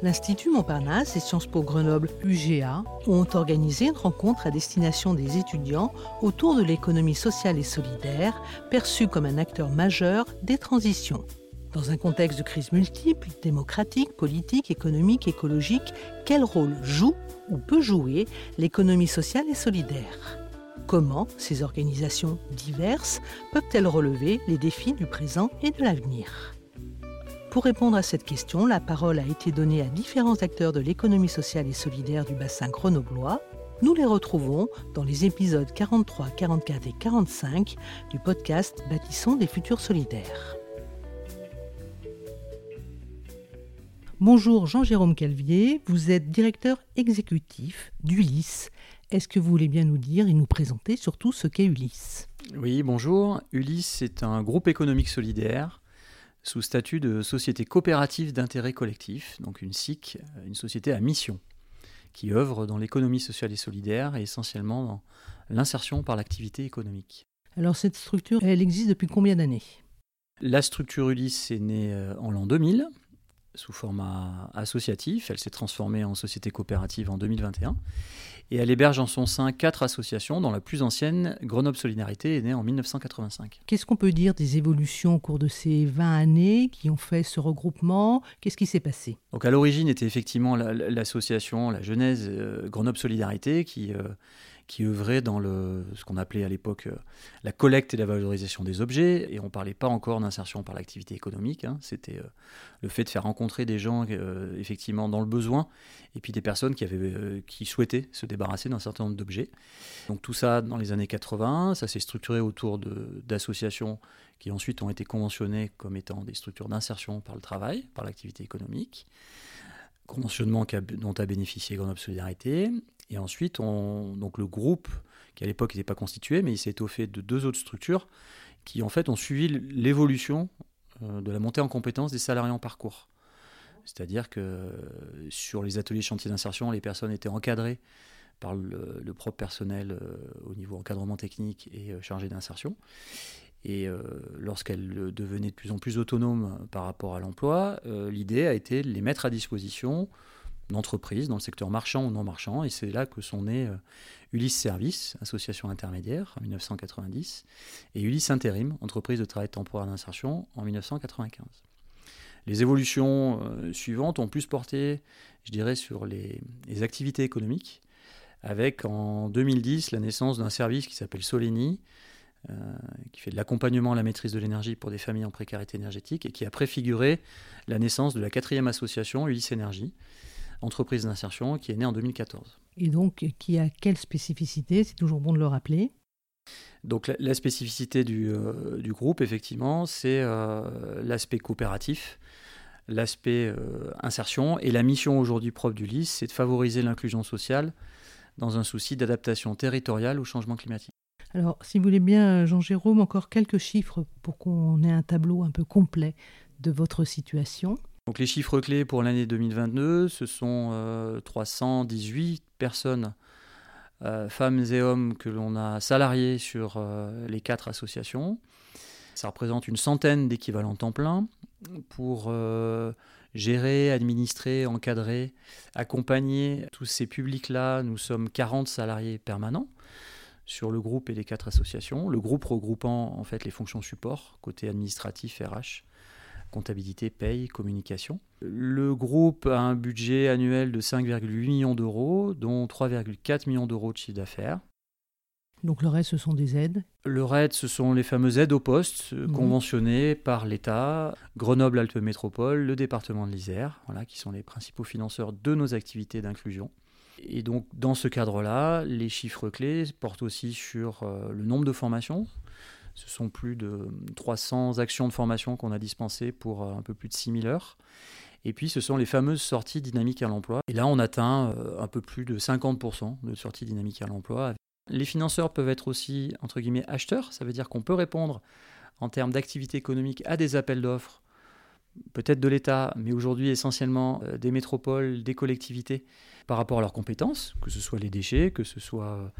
L'Institut Montparnasse et Sciences Po Grenoble UGA ont organisé une rencontre à destination des étudiants autour de l'économie sociale et solidaire, perçue comme un acteur majeur des transitions. Dans un contexte de crise multiple, démocratique, politique, économique, écologique, quel rôle joue ou peut jouer l'économie sociale et solidaire? Comment ces organisations diverses peuvent-elles relever les défis du présent et de l'avenir? Pour répondre à cette question, la parole a été donnée à différents acteurs de l'économie sociale et solidaire du bassin grenoblois. Nous les retrouvons dans les épisodes 43, 44 et 45 du podcast Bâtissons des futurs solidaires. Bonjour Jean-Jérôme Calvier, vous êtes directeur exécutif d'Ulysse. Est-ce que vous voulez bien nous dire et nous présenter surtout ce qu'est Ulysse? Oui, bonjour. Ulysse est un groupe économique solidaire sous statut de société coopérative d'intérêt collectif, donc une SIC, une société à mission, qui œuvre dans l'économie sociale et solidaire et essentiellement dans l'insertion par l'activité économique. Alors cette structure, elle existe depuis combien d'années? La structure Ulysse est née euh, en l'an 2000 sous format associatif. Elle s'est transformée en société coopérative en 2021. Et elle héberge en son sein quatre associations, dont la plus ancienne, Grenoble Solidarité, est née en 1985. Qu'est-ce qu'on peut dire des évolutions au cours de ces 20 années qui ont fait ce regroupement? Qu'est-ce qui s'est passé? Donc à l'origine était effectivement l'association, la, Genèse euh, Grenoble Solidarité, qui, euh, qui œuvrait dans le, ce qu'on appelait à l'époque euh, la collecte et la valorisation des objets. Et on ne parlait pas encore d'insertion par l'activité économique. Hein. C'était euh, le fait de faire rencontrer des gens euh, effectivement dans le besoin et puis des personnes qui, avaient, qui souhaitaient se débarrasser d'un certain nombre d'objets. Donc tout ça dans les années 80, ça s'est structuré autour d'associations qui ensuite ont été conventionnées comme étant des structures d'insertion par le travail, par l'activité économique conventionnement dont a bénéficié Grenoble Solidarité. Et ensuite, on, donc le groupe, qui à l'époque n'était pas constitué, mais il s'est étoffé de deux autres structures qui en fait ont suivi l'évolution euh, de la montée en compétences des salariés en parcours. C'est-à-dire que sur les ateliers chantiers d'insertion, les personnes étaient encadrées par le, propre personnel euh, au niveau encadrement technique et euh, chargé d'insertion. Et lorsqu'elles devenaient de plus en plus autonomes par rapport à l'emploi, l'idée a été de les mettre à disposition d'entreprises dans le secteur marchand ou non marchand. Et c'est là que sont nés euh, Ulysse Service, association intermédiaire, en 1990, et Ulysse Intérim, entreprise de travail temporaire d'insertion, en 1995. Les évolutions euh, suivantes ont plus porté, je dirais, sur les, activités économiques, avec en 2010 la naissance d'un service qui s'appelle Soleni, euh, qui fait de l'accompagnement à la maîtrise de l'énergie pour des familles en précarité énergétique et qui a préfiguré la naissance de la quatrième association, Ulysse Énergie, entreprise d'insertion, qui est née en 2014. Et donc, qui a quelle spécificité? C'est toujours bon de le rappeler. Donc la, spécificité du, euh, du, groupe, effectivement, c'est euh, l'aspect coopératif, l'aspect euh, insertion. Et la mission aujourd'hui propre du LIS, c'est de favoriser l'inclusion sociale dans un souci d'adaptation territoriale au changement climatique. Alors, si vous voulez bien, Jean-Jérôme, encore quelques chiffres pour qu'on ait un tableau un peu complet de votre situation. Donc les chiffres clés pour l'année 2022, ce sont 318 euh, personnes, euh, femmes et hommes, que l'on a salariés sur euh, les quatre associations. Ça représente une centaine d'équivalents temps plein pour gérer, administrer, encadrer, accompagner tous ces publics-là. Nous sommes 40 salariés permanents sur le groupe et les quatre associations. Le groupe regroupant en fait les fonctions support, côté administratif, RH, comptabilité, paye, communication. Le groupe a un budget annuel de 5,8 millions d'euros, dont 3,4 millions d'euros de chiffre d'affaires. Donc le reste, ce sont des aides? Le reste, ce sont les fameuses aides au poste euh, mhm. conventionnées par l'État, Grenoble-Alpes Métropole, le département de l'Isère, voilà, qui sont les principaux financeurs de nos activités d'inclusion. Et donc, dans ce cadre-là, les chiffres clés portent aussi sur euh, le nombre de formations, ce sont plus de 300 actions de formation qu'on a dispensées pour euh, un peu plus de 6000 heures. Et puis, ce sont les fameuses sorties dynamiques à l'emploi. Et là, on atteint euh, un peu plus de 50% de sorties dynamiques à l'emploi. Les financeurs peuvent être aussi, entre guillemets, acheteurs. Ça veut dire qu'on peut répondre en termes d'activité économique à des appels d'offres, peut-être de l'État, mais aujourd'hui essentiellement euh, des métropoles, des collectivités, par rapport à leurs compétences, que ce soit les déchets, que ce soit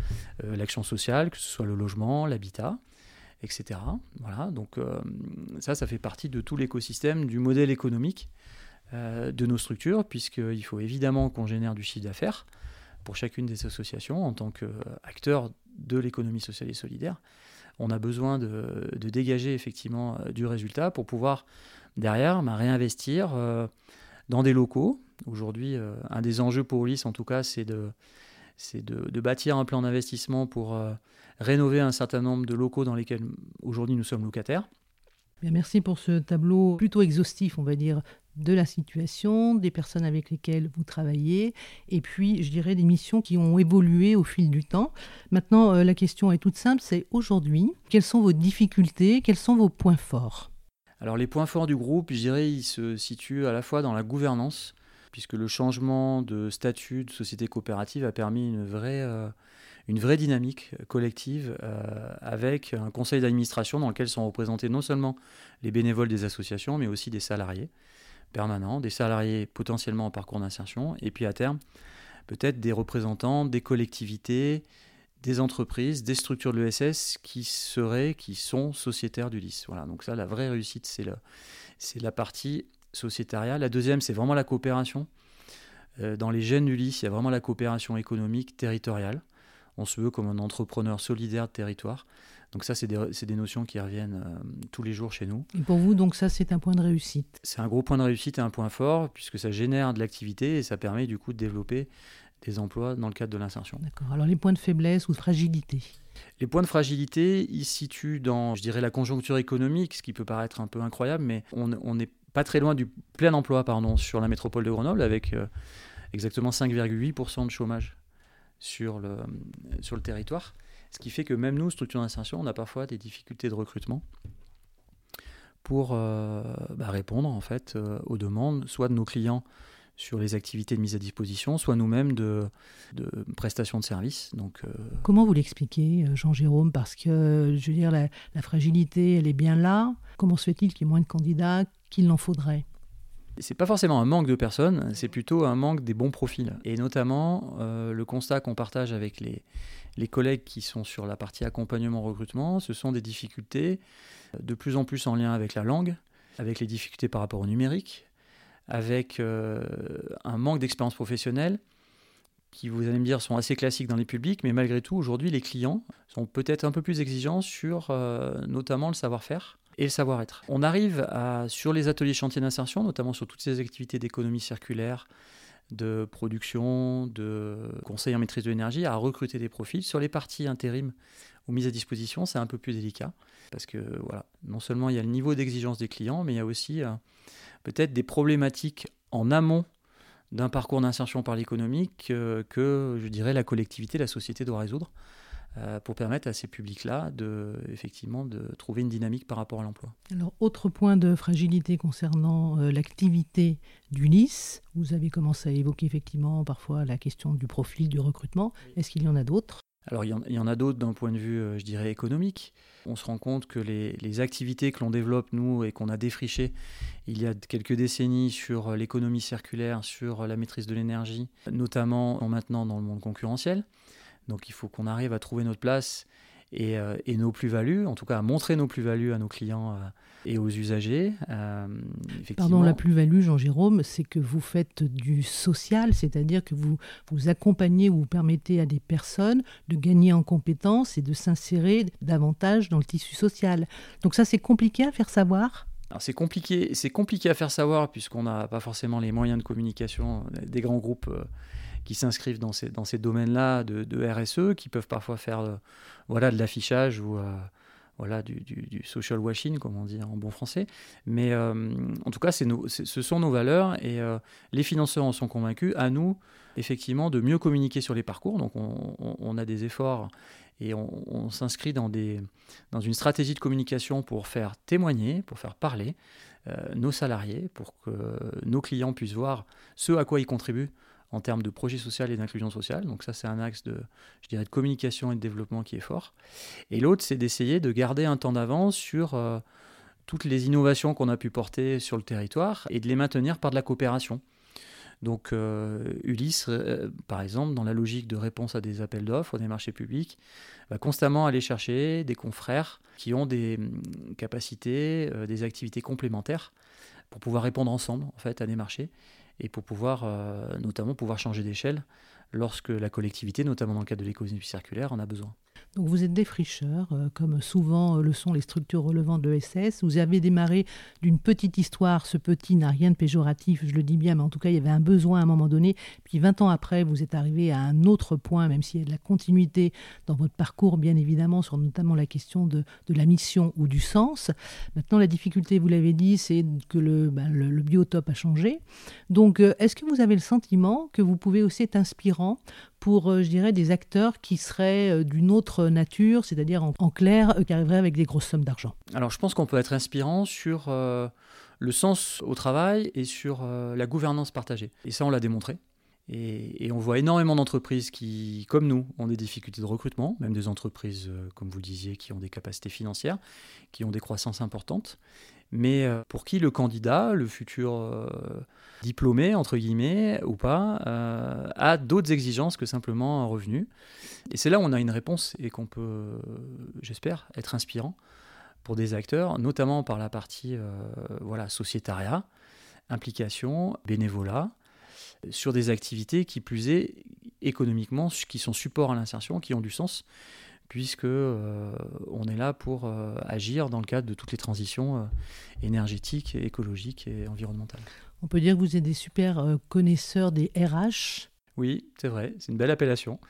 l'action sociale, que ce soit le logement, l'habitat, etc. Voilà, donc euh, ça, ça fait partie de tout l'écosystème du modèle économique de nos structures, puisqu'il faut évidemment qu'on génère du chiffre d'affaires pour chacune des associations en tant qu'acteur de l'économie sociale et solidaire. On a besoin de, de dégager effectivement du résultat pour pouvoir derrière, bah, réinvestir euh, dans des locaux. Aujourd'hui, euh, un des enjeux pour Ulysse, en tout cas, c'est de, de, bâtir un plan d'investissement pour euh, rénover un certain nombre de locaux dans lesquels aujourd'hui nous sommes locataires. merci pour ce tableau plutôt exhaustif, on va dire, de la situation, des personnes avec lesquelles vous travaillez, et puis, je dirais, des missions qui ont évolué au fil du temps. Maintenant, la question est toute simple, c'est aujourd'hui, quelles sont vos difficultés, quels sont vos points forts? Alors les points forts du groupe, je dirais, ils se situent à la fois dans la gouvernance, puisque le changement de statut de société coopérative a permis une vraie, euh, une vraie dynamique collective euh, avec un conseil d'administration dans lequel sont représentés non seulement les bénévoles des associations, mais aussi des salariés permanents, des salariés potentiellement en parcours d'insertion, et puis à terme, peut-être des représentants des collectivités, des entreprises, des structures de l'ESS qui seraient, qui sont sociétaires du LIS. Voilà, donc ça, la vraie réussite, c'est la, c'est la partie sociétariale. La deuxième, c'est vraiment la coopération. Euh, dans les gènes du LIS, il y a vraiment la coopération économique territoriale. On se veut comme un entrepreneur solidaire de territoire. Donc ça, c'est des, des, notions qui reviennent euh, tous les jours chez nous. Et pour vous, donc ça, c'est un point de réussite C'est un gros point de réussite et un point fort, puisque ça génère de l'activité et ça permet du coup de développer des emplois dans le cadre de l'insertion. D'accord. Alors les points de faiblesse ou de fragilité? Les points de fragilité, ils se situent dans, je dirais, la conjoncture économique, ce qui peut paraître un peu incroyable, mais on n'est pas très loin du plein emploi pardon, sur la métropole de Grenoble, avec euh, exactement 5,8% de chômage sur le, sur le territoire. Ce qui fait que même nous, structure d'insertion, on a parfois des difficultés de recrutement pour euh, bah, répondre en fait euh, aux demandes, soit de nos clients sur les activités de mise à disposition, soit nous-mêmes de, de, prestations de services. Donc, Comment vous l'expliquez, Jean-Jérôme? Parce que, je veux dire, la, fragilité, elle est bien là. Comment se fait-il qu'il y ait moins de candidats qu'il en faudrait c'est pas forcément un manque de personnes, c'est plutôt un manque des bons profils. Et notamment, euh, le constat qu'on partage avec les, collègues qui sont sur la partie accompagnement-recrutement, ce sont des difficultés de plus en plus en lien avec la langue, avec les difficultés par rapport au numérique, avec euh, un manque d'expérience professionnelle qui, vous allez me dire, sont assez classiques dans les publics, mais malgré tout, aujourd'hui, les clients sont peut-être un peu plus exigeants sur euh, notamment le savoir-faire et le savoir-être. On arrive à, sur les ateliers chantiers d'insertion, notamment sur toutes ces activités d'économie circulaire, de production, de conseil en maîtrise de l'énergie, à recruter des profils. Sur les parties intérim ou mises à disposition, c'est un peu plus délicat, parce que voilà, non seulement il y a le niveau d'exigence des clients, mais il y a aussi... Euh, peut-être des problématiques en amont d'un parcours d'insertion par l'économique que, je dirais, la collectivité, la société doit résoudre pour permettre à ces publics-là de, effectivement, de trouver une dynamique par rapport à l'emploi. Alors, autre point de fragilité concernant euh, l'activité du LIS, vous avez commencé à évoquer effectivement parfois la question du profil, du recrutement. Est-ce qu'il y en a d'autres? Alors il y, en, a d'autres d'un point de vue, euh, je dirais, économique. On se rend compte que les, activités que l'on développe, nous, et qu'on a défrichées il y a quelques décennies sur euh, l'économie circulaire, sur euh, la maîtrise de l'énergie, notamment maintenant dans le monde concurrentiel. Donc il faut qu'on arrive à trouver notre place et, et nos plus-values, en tout cas à montrer nos plus-values à nos clients et aux usagers. Euh, Pardon, la plus-value, Jean-Jérôme, c'est que vous faites du social, c'est-à-dire que vous, vous accompagnez ou vous permettez à des personnes de gagner en compétences et de s'insérer davantage dans le tissu social. Donc ça, c'est compliqué à faire savoir? C'est compliqué, c'est compliqué à faire savoir puisqu'on n'a pas forcément les moyens de communication des grands groupes euh, qui s'inscrivent dans ces, domaines-là de, RSE, qui peuvent parfois faire euh, voilà, de l'affichage ou, voilà, du, social washing, comme on dit en bon français. Mais euh, en tout cas, ce sont nos valeurs et euh, les financeurs en sont convaincus. À nous, effectivement, de mieux communiquer sur les parcours. Donc, on, a des efforts et on, s'inscrit dans, une stratégie de communication pour faire témoigner, pour faire parler euh, nos salariés, pour que nos clients puissent voir ce à quoi ils contribuent en termes de projet social et d'inclusion sociale. Donc ça, c'est un axe de, je dirais, de communication et de développement qui est fort. Et l'autre, c'est d'essayer de garder un temps d'avance sur euh, toutes les innovations qu'on a pu porter sur le territoire et de les maintenir par de la coopération. Donc euh, Ulysse, euh, par exemple, dans la logique de réponse à des appels d'offres, des marchés publics, va constamment aller chercher des confrères qui ont des hum, capacités, des activités complémentaires pour pouvoir répondre ensemble en fait à des marchés et pour pouvoir notamment pouvoir changer d'échelle lorsque la collectivité, notamment dans le cadre de l'économie circulaire, en a besoin. Donc vous êtes défricheur, euh, comme souvent euh, le sont les structures relevant de l'ESS. Vous avez démarré d'une petite histoire. Ce petit n'a rien de péjoratif, je le dis bien, mais en tout cas, il y avait un besoin à un moment donné. Puis 20 ans après, vous êtes arrivé à un autre point, même s'il y a de la continuité dans votre parcours, bien évidemment, sur notamment la question de, la mission ou du sens. Maintenant, la difficulté, vous l'avez dit, c'est que le, ben, le, biotope a changé. Donc, euh, est-ce que vous avez le sentiment que vous pouvez aussi être inspirant pour, euh, je dirais, des acteurs qui seraient euh, d'une autre nature, c'est-à-dire en, clair, qui arriveraient avec des grosses sommes d'argent Alors je pense qu'on peut être inspirant sur euh, le sens au travail et sur la gouvernance partagée. Et ça, on l'a démontré. Et, on voit énormément d'entreprises qui, comme nous, ont des difficultés de recrutement, même des entreprises, comme vous le disiez, qui ont des capacités financières, qui ont des croissances importantes, mais pour qui le candidat, le futur diplômé, entre guillemets, ou pas, euh, a d'autres exigences que simplement un revenu. Et c'est là où on a une réponse et qu'on peut, j'espère, être inspirant pour des acteurs, notamment par la partie euh, voilà, sociétariat, implication, bénévolat, sur des activités qui plus est économiquement, qui sont support à l'insertion, qui ont du sens, puisque euh, on est là pour agir dans le cadre de toutes les transitions énergétiques, écologiques et environnementales. On peut dire que vous êtes des super euh, connaisseurs des RH. Oui, c'est vrai, c'est une belle appellation.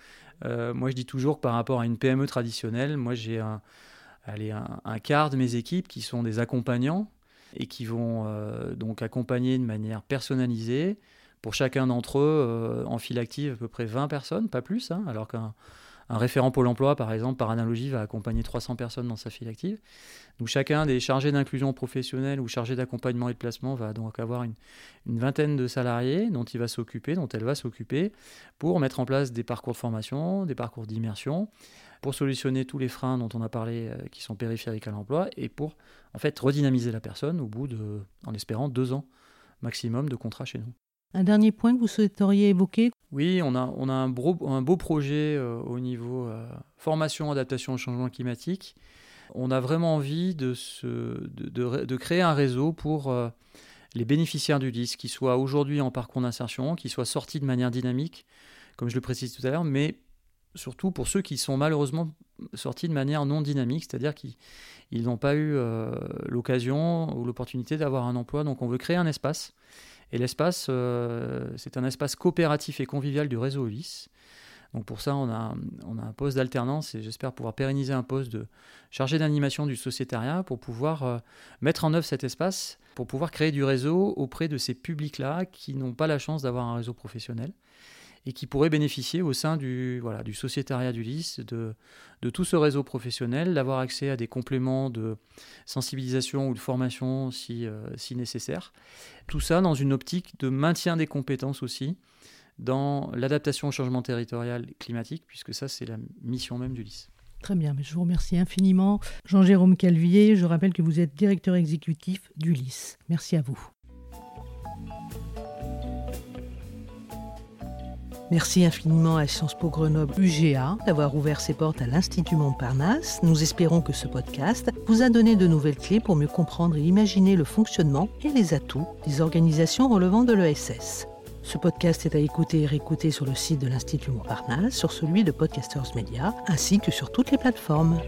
Euh, moi, je dis toujours que par rapport à une PME traditionnelle, moi, j'ai un, un, quart de mes équipes qui sont des accompagnants et qui vont euh, donc accompagner de manière personnalisée. Pour chacun d'entre eux, en file active, à peu près 20 personnes, pas plus, hein, alors qu'un un référent Pôle emploi, par exemple, par analogie, va accompagner 300 personnes dans sa file active. Donc chacun des chargés d'inclusion professionnelle ou chargés d'accompagnement et de placement va donc avoir une, vingtaine de salariés dont il va s'occuper, dont elle va s'occuper, pour mettre en place des parcours de formation, des parcours d'immersion, pour solutionner tous les freins dont on a parlé euh, qui sont périphériques à l'emploi et pour en fait redynamiser la personne au bout de, en espérant, deux ans maximum de contrat chez nous. Un dernier point que vous souhaiteriez évoquer Oui, on a, un, beau, projet euh, au niveau euh, formation, adaptation au changement climatique. On a vraiment envie de, créer un réseau pour euh, les bénéficiaires du DIS, qui soient aujourd'hui en parcours d'insertion, qui soient sortis de manière dynamique, comme je le précise tout à l'heure, mais surtout pour ceux qui sont malheureusement sortis de manière non dynamique, c'est-à-dire qu'ils n'ont pas eu l'occasion ou l'opportunité d'avoir un emploi. Donc on veut créer un espace et l'espace, euh, c'est un espace coopératif et convivial du réseau Ulysse. Donc pour ça, on a, on a un poste d'alternance et j'espère pouvoir pérenniser un poste de chargé d'animation du sociétariat pour pouvoir euh, mettre en œuvre cet espace, pour pouvoir créer du réseau auprès de ces publics-là qui n'ont pas la chance d'avoir un réseau professionnel et qui pourraient bénéficier au sein du, voilà, du sociétariat du LIS de, de tout ce réseau professionnel, d'avoir accès à des compléments de sensibilisation ou de formation si, euh, si nécessaire. Tout ça dans une optique de maintien des compétences aussi dans l'adaptation au changement territorial climatique, puisque ça c'est la mission même du LIS. Très bien, je vous remercie infiniment. Jean-Jérôme Calvier, je rappelle que vous êtes directeur exécutif du LIS. Merci à vous. Merci infiniment à Sciences Po Grenoble UGA d'avoir ouvert ses portes à l'Institut Montparnasse. Nous espérons que ce podcast vous a donné de nouvelles clés pour mieux comprendre et imaginer le fonctionnement et les atouts des organisations relevant de l'ESS. Ce podcast est à écouter et réécouter sur le site de l'Institut Montparnasse, sur celui de Podcasters Media, ainsi que sur toutes les plateformes.